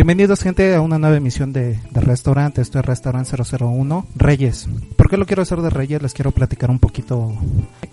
Bienvenidos gente a una nueva emisión de, de Restaurante, esto es Restaurante 001 Reyes. ¿Por qué lo quiero hacer de Reyes? Les quiero platicar un poquito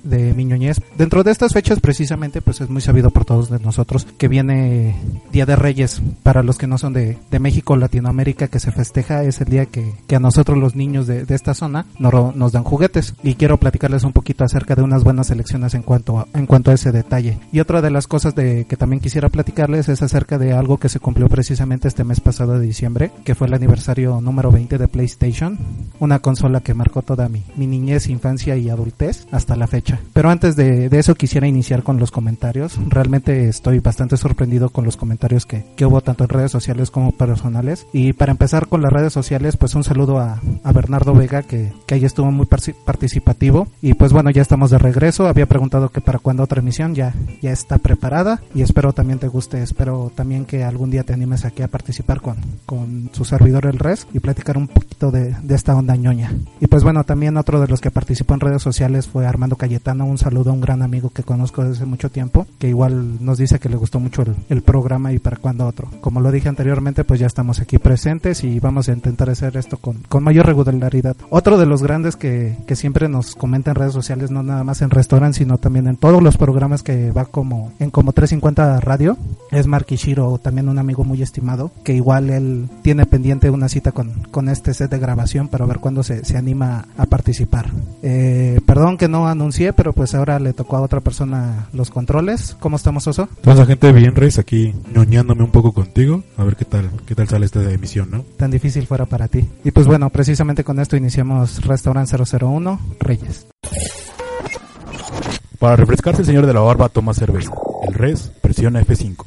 de mi ñoñez. Dentro de estas fechas precisamente pues es muy sabido por todos de nosotros que viene Día de Reyes. Para los que no son de, de México Latinoamérica que se festeja es el día que, que a nosotros los niños de, de esta zona nos, nos dan juguetes. Y quiero platicarles un poquito acerca de unas buenas elecciones en cuanto a, en cuanto a ese detalle. Y otra de las cosas de que también quisiera platicarles es acerca de algo que se cumplió precisamente este mes pasado de diciembre, que fue el aniversario número 20 de PlayStation, una consola que marcó toda mi, mi niñez, infancia y adultez hasta la fecha. Pero antes de, de, eso quisiera iniciar con los comentarios. Realmente estoy bastante sorprendido con los comentarios que, que hubo tanto en redes sociales como personales. Y para empezar con las redes sociales, pues un saludo a, a Bernardo Vega, que, que ahí estuvo muy participativo. Y pues bueno, ya estamos de regreso. Había preguntado que para cuándo otra emisión, ya, ya está preparada. Y espero también te guste, espero también que algún día te animes aquí a participar con, con su servidor el Res y platicar un poquito de, de, esta onda ñoña. Y pues bueno, también otro de los que participó en redes sociales fue Armando Cayetano, un saludo a un gran amigo que conozco desde mucho tiempo, que igual nos dice que le gustó mucho el, el programa y para cuando otro. Como lo dije anteriormente, pues ya estamos aquí presentes y vamos a intentar hacer esto con, con mayor regularidad. Otro de los grandes que, que siempre nos comenta en redes sociales, no nada más en restaurantes, sino también en todos los programas que va como en como 350 Radio, es Mark Ishiro, también un amigo muy estimado, que igual él tiene pendiente una cita con, con este set de grabación para ver cuándo se, se anima a participar. Eh, perdón que no anuncié, pero pues ahora le tocó a otra persona los controles. ¿Cómo estamos, Oso? Entonces, gente, bien, Reis, aquí ñoñándome un poco contigo, a ver qué tal, qué tal sale esta emisión, ¿no? Tan difícil fuera para ti. Y pues bueno, precisamente con esto iniciamos Restaurant 001 Reyes. Para refrescarse, el señor de la barba toma cerveza. El res presiona F5.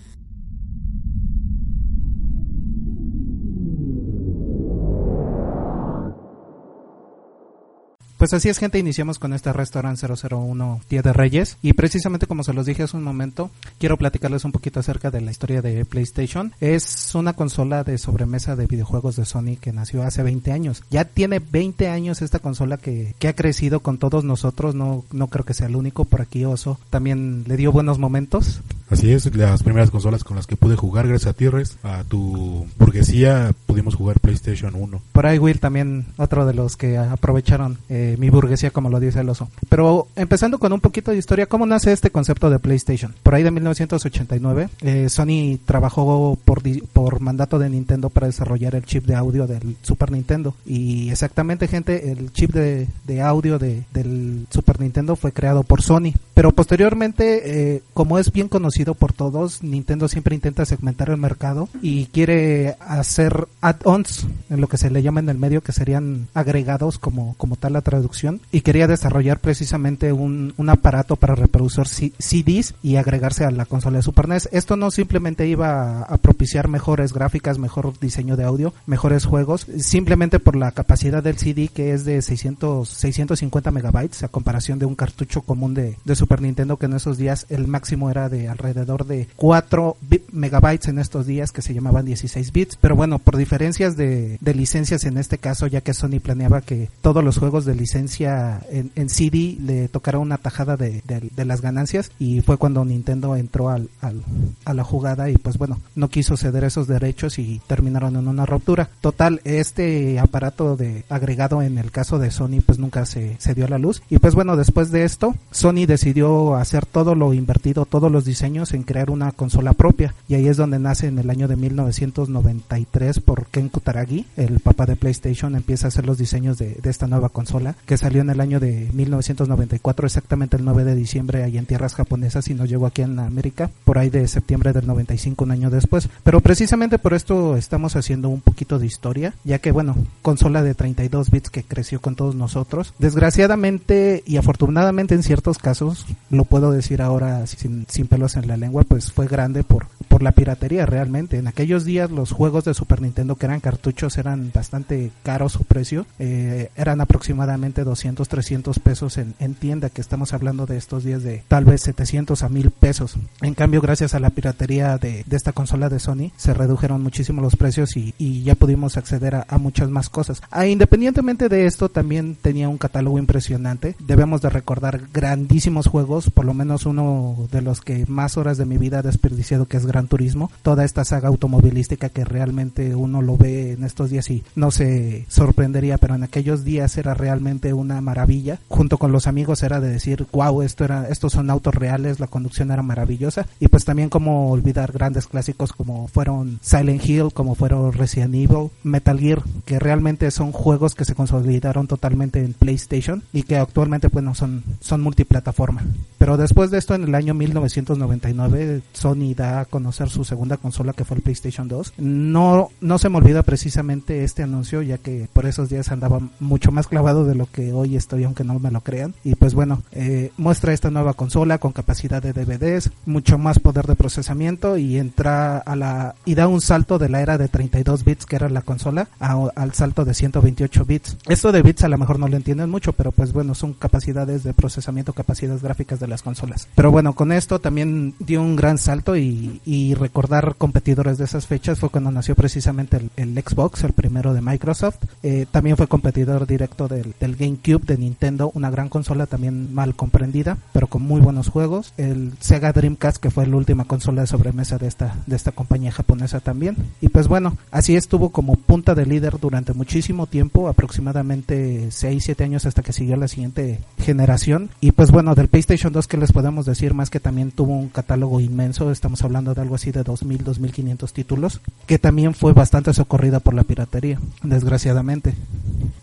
Pues así es, gente, iniciamos con este restaurante 001 Día de Reyes y precisamente como se los dije hace un momento, quiero platicarles un poquito acerca de la historia de PlayStation. Es una consola de sobremesa de videojuegos de Sony que nació hace 20 años. Ya tiene 20 años esta consola que, que ha crecido con todos nosotros, no, no creo que sea el único, por aquí Oso también le dio buenos momentos. Así es, las primeras consolas con las que pude jugar gracias a ti, Res, a tu burguesía pudimos jugar PlayStation 1. Por ahí Will también, otro de los que aprovecharon eh, mi burguesía, como lo dice el oso. Pero empezando con un poquito de historia, ¿cómo nace este concepto de PlayStation? Por ahí de 1989, eh, Sony trabajó por, por mandato de Nintendo para desarrollar el chip de audio del Super Nintendo. Y exactamente, gente, el chip de, de audio de, del Super Nintendo fue creado por Sony. Pero posteriormente, eh, como es bien conocido por todos, Nintendo siempre intenta segmentar el mercado y quiere hacer add-ons, en lo que se le llama en el medio, que serían agregados como, como tal la traducción, y quería desarrollar precisamente un, un aparato para reproducir CDs y agregarse a la consola de Super NES. Esto no simplemente iba a, a propiciar mejores gráficas, mejor diseño de audio, mejores juegos, simplemente por la capacidad del CD que es de 600, 650 megabytes a comparación de un cartucho común de, de Super Nintendo que en esos días el máximo era de alrededor de 4 megabytes en estos días que se llamaban 16 bits, pero bueno, por diferencias de, de licencias en este caso, ya que Sony planeaba que todos los juegos de licencia en, en CD le tocara una tajada de, de, de, las ganancias y fue cuando Nintendo entró al, al, a la jugada y pues bueno, no quiso ceder esos derechos y terminaron en una ruptura. Total, este aparato de agregado en el caso de Sony pues nunca se, se dio a la luz y pues bueno, después de esto, Sony decidió hacer todo lo invertido, todos los diseños en crear una consola propia y ahí es donde nace en el año de 1993 por Ken Kutaragi, el papá de PlayStation, empieza a hacer los diseños de, de esta nueva consola que salió en el año de 1994, exactamente el 9 de diciembre ahí en tierras japonesas y nos llegó aquí en América por ahí de septiembre del 95, un año después. Pero precisamente por esto estamos haciendo un poquito de historia, ya que bueno, consola de 32 bits que creció con todos nosotros. Desgraciadamente y afortunadamente en ciertos casos, lo puedo decir ahora sin, sin pelos en la lengua, pues fue grande por, por la piratería realmente. En aquellos días los juegos de Super Nintendo que eran cartuchos eran bastante caros su precio, eh, eran aproximadamente 200, 300 pesos en, en, tienda, que estamos hablando de estos días de tal vez 700 a 1000 pesos. En cambio, gracias a la piratería de, de esta consola de Sony, se redujeron muchísimo los precios y, y ya pudimos acceder a, a muchas más cosas. Ah, independientemente de esto, también tenía un catálogo impresionante. Debemos de recordar grandísimos juegos, por lo menos uno de los que más horas de mi vida he desperdiciado, que es Gran Turismo, toda esta saga automovilística que realmente uno lo ve en estos días y no se sorprendería, pero en aquellos días era realmente una maravilla. Junto con los amigos era de decir, wow, esto era, estos son autos reales, la conducción era maravillosa. Y pues también como olvidar grandes clásicos como fueron Silent Hill, como fueron Resident Evil, Metal Gear, que realmente son juegos que se consolidaron totalmente en PlayStation y que actualmente bueno son, son multiplataforma. Pero después de esto, en el año 1999, Sony da a conocer su segunda consola que fue el PlayStation 2. No, no se me olvida precisamente este anuncio, ya que por esos días andaba mucho más clavado de lo que hoy estoy, aunque no me lo crean. Y pues bueno, eh, muestra esta nueva consola con capacidad de DVDs, mucho más poder de procesamiento y entra a la y da un salto de la era de 32 bits que era la consola al salto de 128 bits. Esto de bits a lo mejor no lo entienden mucho, pero pues bueno, son capacidades de procesamiento, capacidades gráficas de las consolas. Pero bueno, con esto también dio un gran salto y, y recordar competidores de esas fechas fue cuando nació precisamente el, Xbox, el primero de Microsoft. Eh, también fue competidor directo del, del, GameCube de Nintendo, una gran consola también mal comprendida, pero con muy buenos juegos. El Sega Dreamcast, que fue la última consola de sobremesa de esta, de esta compañía japonesa también. Y pues bueno, así estuvo como punta de líder durante muchísimo tiempo, aproximadamente 6-7 años hasta que siguió la siguiente generación. Y pues bueno, del PlayStation 2 que les podemos decir más que también tuvo un catálogo inmenso, estamos hablando de algo así de 2.000, 2.500 títulos, que también fue bastante socorrida por la piratería, desgraciadamente.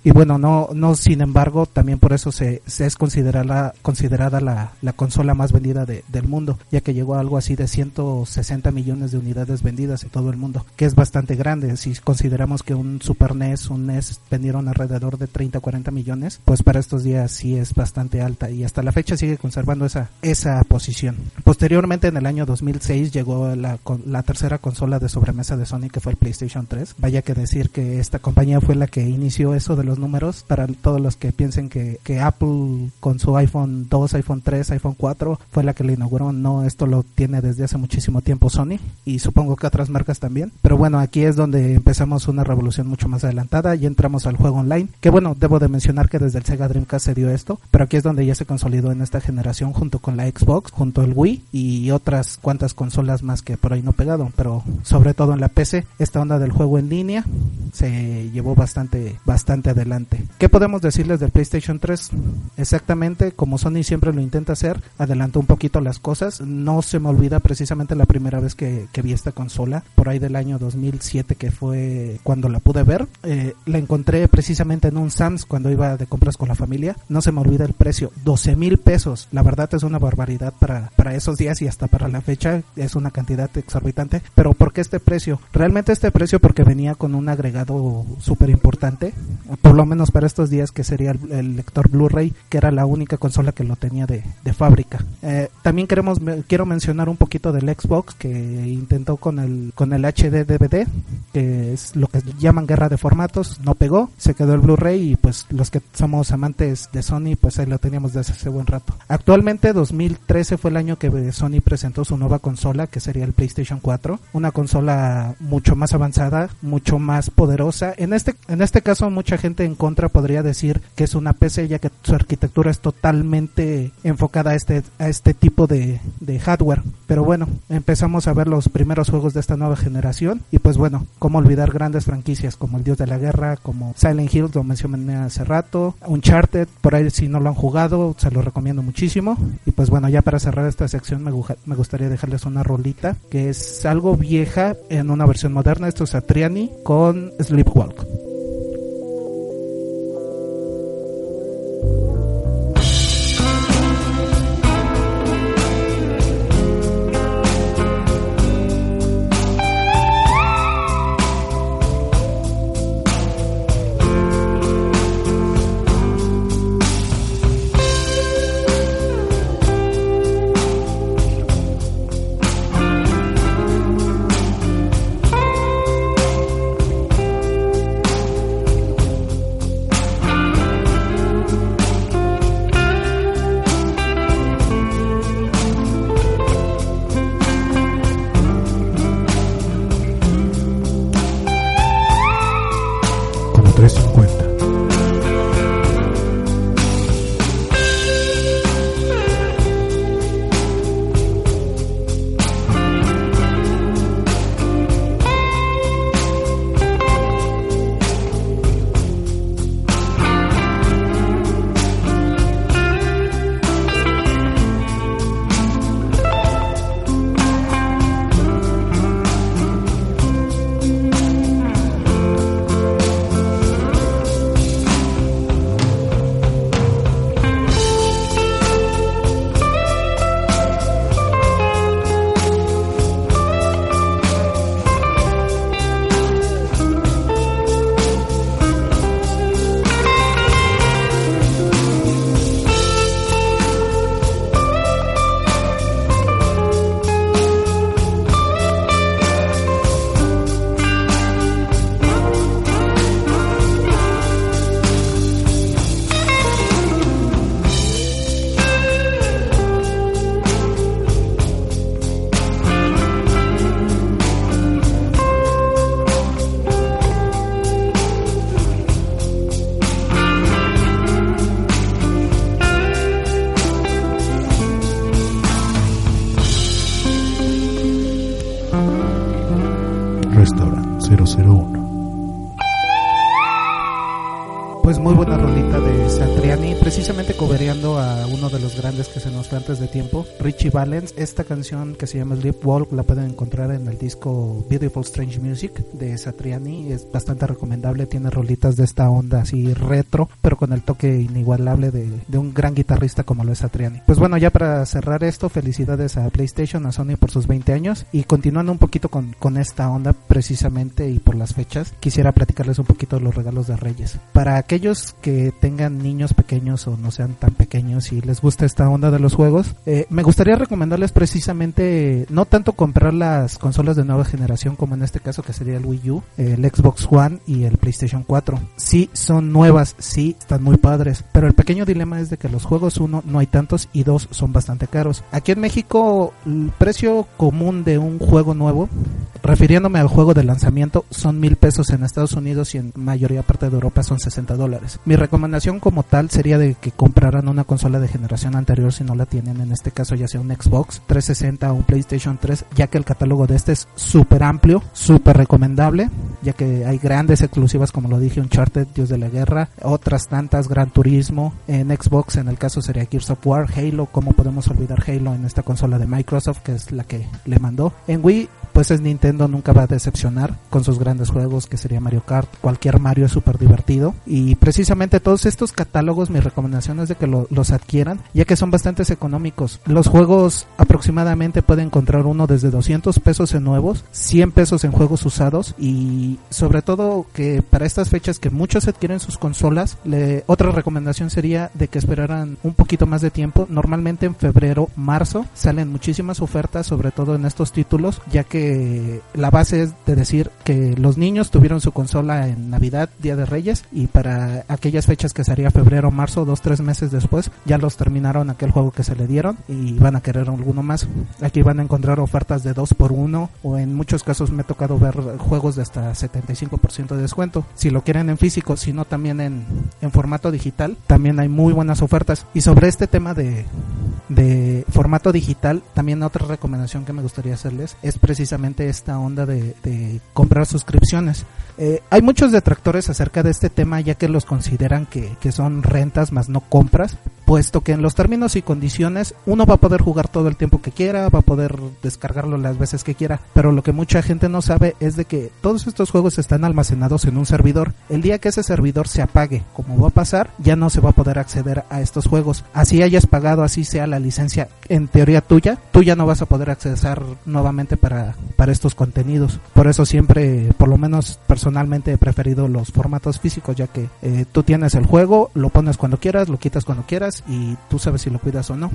Y bueno, no, no sin embargo, también por eso se, es considerada, considerada la, la consola más vendida de, del mundo, ya que llegó a algo así de 160 millones de unidades vendidas en todo el mundo, que es bastante grande. Si consideramos que un Super NES, un NES vendieron alrededor de 30 o 40 millones, pues para estos días sí es bastante alta y hasta la fecha sigue conservando esa, esa posición. Posteriormente, en el año 2006, llegó la, la tercera consola de sobremesa de Sony, que fue el PlayStation 3. Vaya que decir que esta compañía fue la que inició eso de los números para todos los que piensen que, que Apple con su iPhone 2, iPhone 3, iPhone 4 fue la que le inauguró. No, esto lo tiene desde hace muchísimo tiempo Sony y supongo que otras marcas también. Pero bueno, aquí es donde empezamos una revolución mucho más adelantada y entramos al juego online. Que bueno, debo de mencionar que desde el Sega Dreamcast se dio esto, pero aquí es donde ya se consolidó en esta generación junto con la Xbox, junto al Wii y otras cuantas consolas más que por ahí no pegado, pero sobre todo en la PC, esta onda del juego en línea se llevó bastante, bastante adelante. ¿Qué podemos decirles del PlayStation 3? Exactamente como Sony siempre lo intenta hacer, adelantó un poquito las cosas. No se me olvida precisamente la primera vez que, vi esta consola, por ahí del año 2007 que fue cuando la pude ver. Eh, la encontré precisamente en un Sam's cuando iba de compras con la familia. No se me olvida el precio, 12 mil pesos. La verdad es una barbaridad para, para esos días y hasta para la fecha es una cantidad exorbitante. Pero ¿por qué este precio? Realmente este precio porque venía con un agregado súper importante, por lo menos para estos días que sería el, lector Blu-ray, que era la única consola que lo tenía de, fábrica. Eh, también queremos, quiero mencionar un poquito del Xbox que intentó con el, con el HD DVD, que es lo que llaman guerra de formatos, no pegó, se quedó el Blu-ray y pues los que somos amantes de Sony pues ahí lo teníamos desde hace buen rato. Actualmente 2013 fue el año que Sony presentó su nueva consola que sería el PlayStation 4, una consola mucho más avanzada, mucho más poderosa. En este en este caso mucha gente en contra podría decir que es una PC ya que su arquitectura es totalmente enfocada a este a este tipo de, de hardware. Pero bueno, empezamos a ver los primeros juegos de esta nueva generación y pues bueno, cómo olvidar grandes franquicias como El Dios de la Guerra, como Silent Hill, lo mencioné hace rato, Uncharted, por ahí si no lo han jugado, se lo recomiendo muchísimo. Y pues bueno, ya para cerrar esta sección me, me gustaría dejarles una rolita que es algo vieja en una versión moderna, esto es Atriani con Sleepwalk. Grandes que se nos fue antes de tiempo, Richie Valens. Esta canción que se llama Sleepwalk la pueden encontrar en el disco Beautiful Strange Music de Satriani, es bastante recomendable, tiene rolitas de esta onda así retro, pero con el toque inigualable de, de un gran guitarrista como lo es Satriani. Pues bueno, ya para cerrar esto, felicidades a PlayStation, a Sony por sus 20 años y continuando un poquito con, con esta onda precisamente y por las fechas, quisiera platicarles un poquito de los regalos de Reyes. Para aquellos que tengan niños pequeños o no sean tan pequeños y les gusta esta onda de los juegos, eh, me gustaría recomendarles precisamente no tanto comprar las consolas de nueva generación como en este caso que sería el Wii U, el Xbox One y el PlayStation 4. Sí, son nuevas, sí, están muy padres, pero el pequeño dilema es de que los juegos, uno, no hay tantos y dos, son bastante caros. Aquí en México, el precio común de un juego nuevo, refiriéndome al juego de lanzamiento, son mil pesos en Estados Unidos y en mayoría parte de Europa son 60 dólares. Mi recomendación como tal sería de que compraran una consola de generación anterior si no la tienen, en este caso ya sea un Xbox 360 o un PlayStation 3, ya que el catálogo de este es súper amplio, súper recomendable, ya que hay grandes exclusivas como lo dije, Uncharted, Dios de la Guerra, otras tantas, Gran Turismo, en Xbox en el caso sería Gears of War, Halo, ¿cómo podemos olvidar Halo en esta consola de Microsoft que es la que le mandó? En Wii pues es Nintendo nunca va a decepcionar con sus grandes juegos que sería Mario Kart, cualquier Mario es súper divertido y precisamente todos estos catálogos mi recomendación es de que los adquieran ya que son bastante económicos. Los juegos aproximadamente pueden encontrar uno desde 200 pesos en nuevos, 100 pesos en juegos usados y sobre todo que para estas fechas que muchos adquieren sus consolas, le, otra recomendación sería de que esperaran un poquito más de tiempo. Normalmente en febrero, marzo salen muchísimas ofertas sobre todo en estos títulos ya que la base es de decir que los niños tuvieron su consola en Navidad, Día de Reyes, y para aquellas fechas que sería febrero, marzo, dos, tres meses después, ya los terminaron aquel juego que se le dieron y van a querer alguno más. Aquí van a encontrar ofertas de dos por uno o en muchos casos me ha tocado ver juegos de hasta 75% de descuento. Si lo quieren en físico, si no también en, en formato digital, también hay muy buenas ofertas. Y sobre este tema de, de formato digital, también otra recomendación que me gustaría hacerles es precisamente esta onda de, comprar suscripciones. Eh, hay muchos detractores acerca de este tema ya que los consideran que, que son rentas más no compras, puesto que en los términos y condiciones uno va a poder jugar todo el tiempo que quiera, va a poder descargarlo las veces que quiera, pero lo que mucha gente no sabe es de que todos estos juegos están almacenados en un servidor. El día que ese servidor se apague, como va a pasar, ya no se va a poder acceder a estos juegos. Así hayas pagado, así sea la licencia en teoría tuya, tú ya no vas a poder accesar nuevamente para para estos contenidos. Por eso siempre, por lo menos personalmente he preferido los formatos físicos, ya que eh, tú tienes el juego, lo pones cuando quieras, lo quitas cuando quieras y tú sabes si lo cuidas o no.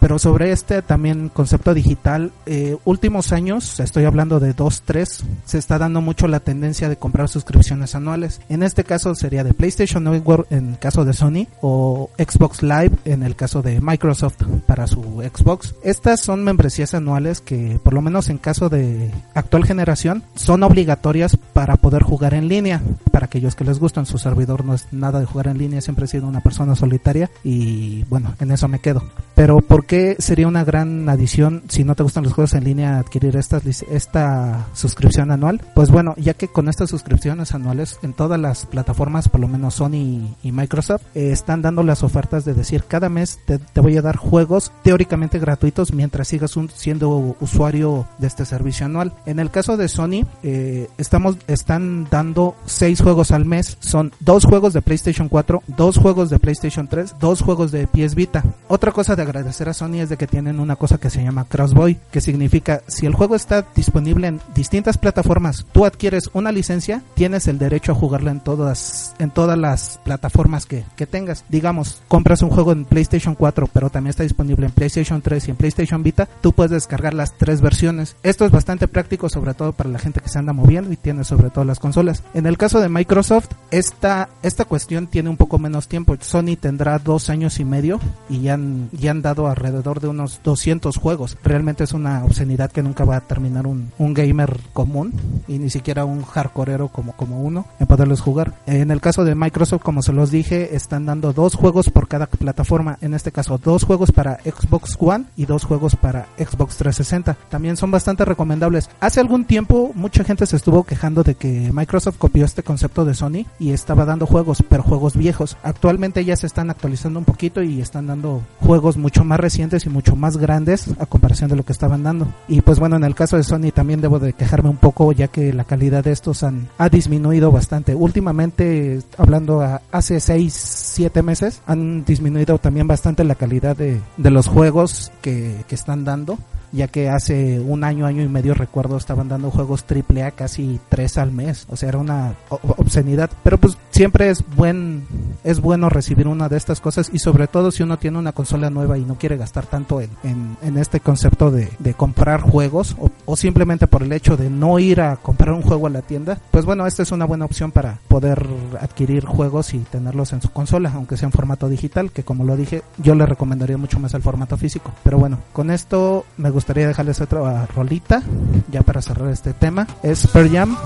Pero sobre este también concepto digital, eh, últimos años, estoy hablando de 2, 3, se está dando mucho la tendencia de comprar suscripciones anuales. En este caso sería de PlayStation Network en el caso de Sony o Xbox Live en el caso de Microsoft para su Xbox. Estas son membresías anuales que por lo menos en caso de actual generación son obligatorias para poder jugar en línea. Para aquellos que les gustan, su servidor no es nada de jugar en línea, siempre he sido una persona solitaria y bueno, en eso me quedo. Pero ¿por qué sería una gran adición si no te gustan los juegos en línea adquirir esta, esta suscripción anual? Pues bueno, ya que con estas suscripciones anuales en todas las plataformas, por lo menos Sony y Microsoft, eh, están dando las ofertas de decir cada mes te, voy a dar juegos teóricamente gratuitos mientras sigas siendo usuario de este servicio anual. En el caso de Sony, eh, estamos, están dando seis juegos al mes. Son dos juegos de PlayStation 4, dos juegos de PlayStation 3, dos juegos de PS Vita. Otra cosa de agradecer a Sony es de que tienen una cosa que se llama Crossboy, que significa si el juego está disponible en distintas plataformas, tú adquieres una licencia, tienes el derecho a jugarlo en todas, en todas las plataformas que, que tengas. Digamos, compras un juego en PlayStation 4, pero también está disponible en PlayStation 3 y en PlayStation Vita, tú puedes descargar las tres versiones. Esto es bastante práctico, sobre todo para la gente que se anda moviendo y tiene sobre todo las consolas. En el caso de Microsoft, esta, esta cuestión tiene un poco menos tiempo. Sony tendrá dos años y medio y ya ya dado alrededor de unos 200 juegos. Realmente es una obscenidad que nunca va a terminar un, un gamer común y ni siquiera un hardcoreero como, como uno en poderlos jugar. En el caso de Microsoft, como se los dije, están dando dos juegos por cada plataforma. En este caso, dos juegos para Xbox One y dos juegos para Xbox 360. También son bastante recomendables. Hace algún tiempo mucha gente se estuvo quejando de que Microsoft copió este concepto de Sony y estaba dando juegos, pero juegos viejos. Actualmente ya se están actualizando un poquito y están dando juegos mucho más recientes y mucho más grandes a comparación de lo que estaban dando. Y pues bueno, en el caso de Sony también debo de quejarme un poco ya que la calidad de estos han, ha disminuido bastante. Últimamente, hablando hace 6, 7 meses, han disminuido también bastante la calidad de, de los juegos que, que están dando ya que hace un año, año y medio recuerdo estaban dando juegos triple A casi tres al mes, o sea, era una obscenidad, pero pues siempre es buen es bueno recibir una de estas cosas y sobre todo si uno tiene una consola nueva y no quiere gastar tanto en, en, este concepto de, de comprar juegos o, o, simplemente por el hecho de no ir a comprar un juego a la tienda, pues bueno, esta es una buena opción para poder adquirir juegos y tenerlos en su consola, aunque sea en formato digital, que como lo dije, yo le recomendaría mucho más el formato físico. Pero bueno, con esto me gustaría dejarles otra rolita ya para cerrar este tema. Es Per Jam.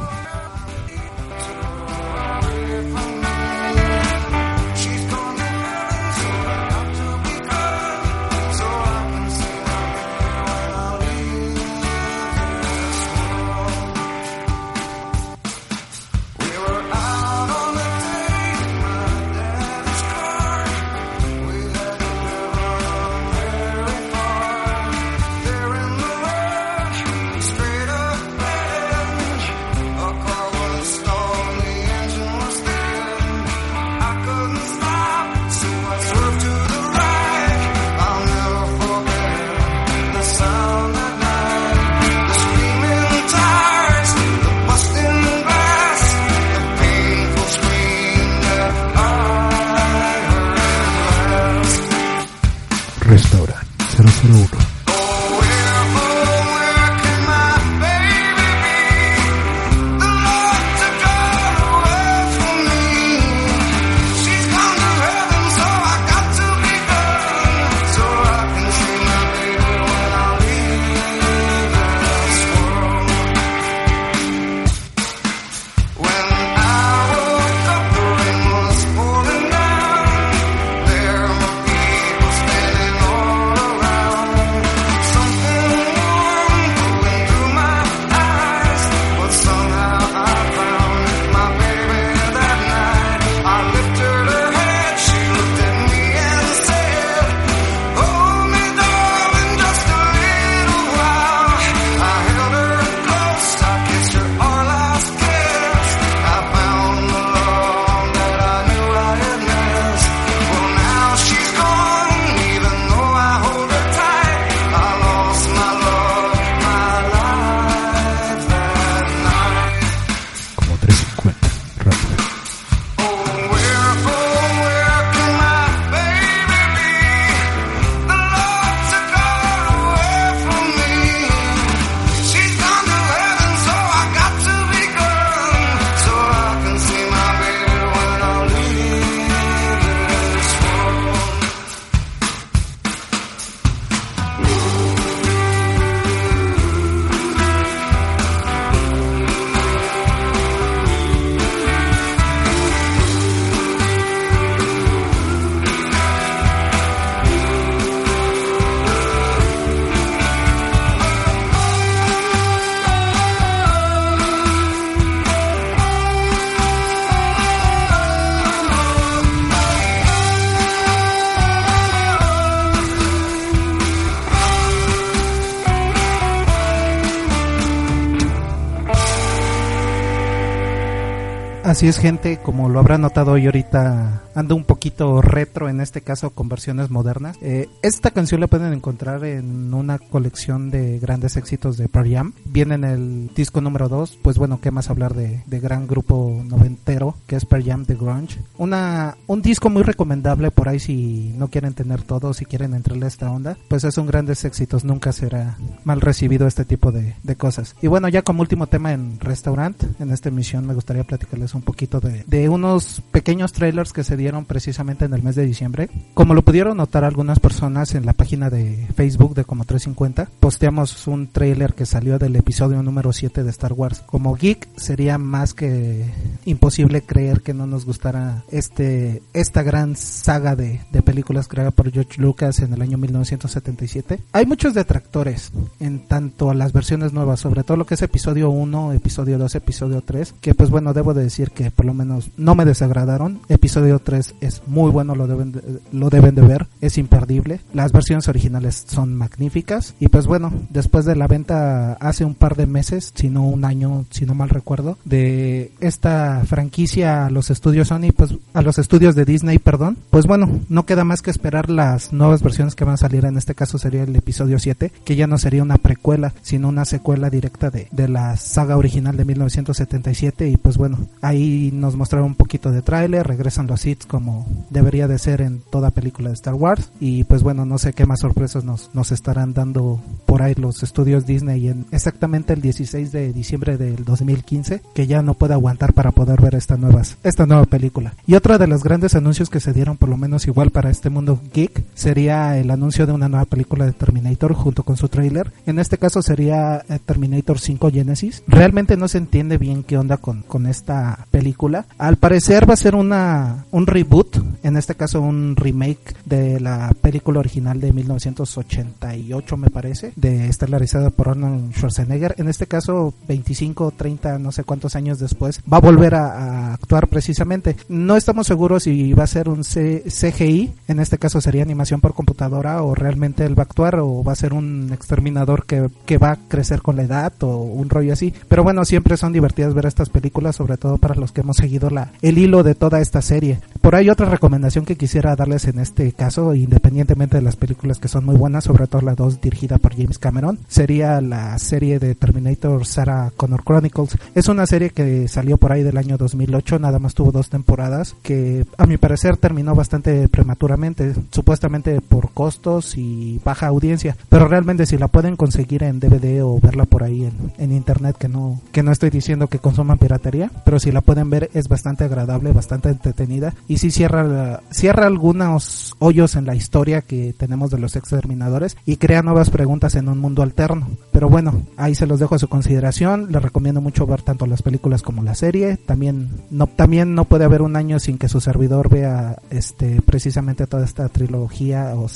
Así es gente, como lo habrá notado hoy ahorita, ando un poquito retro en este caso con versiones modernas. Eh, esta canción la pueden encontrar en una colección de grandes éxitos de Pearl Jam. Viene en el disco número 2, pues bueno, qué más hablar de, gran grupo noventero que es Pearl Jam The Grunge. Una, un disco muy recomendable por ahí si no quieren tener todo, si quieren entrarle a esta onda, pues es un grandes éxitos, nunca será mal recibido este tipo de, de cosas. Y bueno, ya como último tema en restaurante, en esta emisión me gustaría platicarles contarles un poquito de, de unos pequeños trailers que se dieron precisamente en el mes de diciembre. Como lo pudieron notar algunas personas en la página de Facebook de como 350, posteamos un trailer que salió del episodio número 7 de Star Wars. Como geek sería más que imposible creer que no nos gustara este esta gran saga de, de películas creada por George Lucas en el año 1977. Hay muchos detractores en tanto a las versiones nuevas, sobre todo lo que es episodio 1, episodio 2, episodio 3, que pues bueno, debo de decir que por lo menos no me desagradaron. Episodio 3 es muy bueno, lo deben de, lo deben de ver, es imperdible. Las versiones originales son magníficas y pues bueno, después de la venta hace un par de meses, si no un año, si no mal recuerdo, de esta franquicia a los estudios Sony, pues a los estudios de Disney, perdón, pues bueno, no queda más que esperar las nuevas versiones que van a salir, en este caso sería el episodio 7, que ya no sería una precuela, sino una secuela directa de, de la saga original de 1977 y pues bueno, ahí nos mostraron un poquito de tráiler, regresan los hits como debería de ser en toda película de Star Wars. Y pues bueno, no sé qué más sorpresas nos, nos estarán dando por ahí los estudios Disney en exactamente el 16 de diciembre del 2015, que ya no puede aguantar para poder ver esta nueva, esta nueva película. Y otro de los grandes anuncios que se dieron por lo menos igual para este mundo geek sería el anuncio de una nueva película de Terminator junto con su trailer. En este caso sería eh, Terminator 5 Genesis. Realmente no se entiende bien qué onda con, con esta película. Al parecer va a ser una un reboot, en este caso un remake de la película original de 1988 me parece, de estelarizada por Arnold Schwarzenegger. En este caso 25, 30, no sé cuántos años después va a volver a, actuar precisamente. No estamos seguros si va a ser un C CGI, en este caso sería animación por computadora o realmente él va a actuar o va a ser un exterminador que, que va a crecer con la edad o un rollo así. Pero bueno, siempre son divertidas ver estas películas, sobre todo para los que hemos seguido la, el hilo de toda esta serie. Por ahí otra recomendación que quisiera darles en este caso, independientemente de las películas que son muy buenas, sobre todo la dos dirigida por James Cameron, sería la serie de Terminator Sarah Connor Chronicles. Es una serie que salió por ahí del año 2008, nada más tuvo dos temporadas, que a mi parecer terminó bastante prematuramente, supuestamente por costos y baja audiencia, pero realmente si la pueden conseguir en DVD o verla por ahí en, en internet, que no, que no estoy diciendo que consuman piratería, pero si la pueden ver es bastante agradable, bastante entretenida y si cierra, cierra algunos hoyos en la historia que tenemos de los exterminadores y crea nuevas preguntas en un mundo alterno. Pero bueno, ahí se los dejo a su consideración, les recomiendo mucho ver tanto las películas como la serie, también no, también no puede haber un año sin que su servidor vea este precisamente toda esta trilogía o,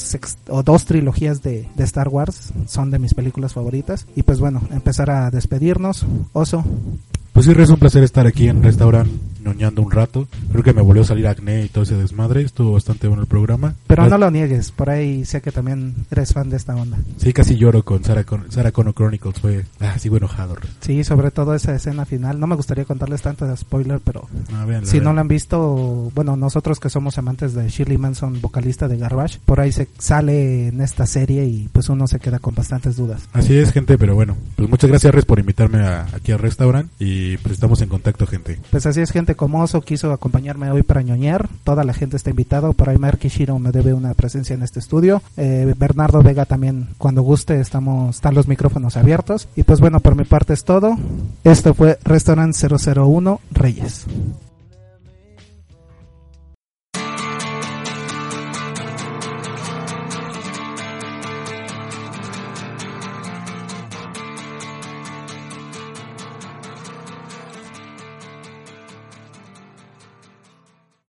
o dos trilogías de, de Star Wars, son de mis películas favoritas y pues bueno, empezar a despedirnos. Oso. Pues sí, es un placer estar aquí en Restaurant ñoñando un rato. Creo que me volvió a salir acné y todo ese desmadre. Estuvo bastante bueno el programa. Pero no lo niegues, por ahí sé que también eres fan de esta onda. Sí, casi lloro con Sarah, con, Sarah Connor Chronicles. Fue así bueno enojado. Sí, sobre todo esa escena final. No me gustaría contarles tanto de spoiler, pero ah, véanla, si véanla. no la han visto, bueno, nosotros que somos amantes de Shirley Manson, vocalista de Garbage, por ahí se sale en esta serie y pues uno se queda con bastantes dudas. Así es, gente, pero bueno, pues muchas gracias, por invitarme a, aquí al restaurante y pues estamos en contacto, gente. Pues así es, gente, como Oso quiso acompañarme hoy para ñoñar, toda la gente está invitada, por ahí Mark Kishiro me debe una presencia en este estudio, eh, Bernardo Vega también, cuando guste, estamos, están los micrófonos abiertos, y pues bueno, por mi parte es todo, esto fue Restaurant 001 Reyes.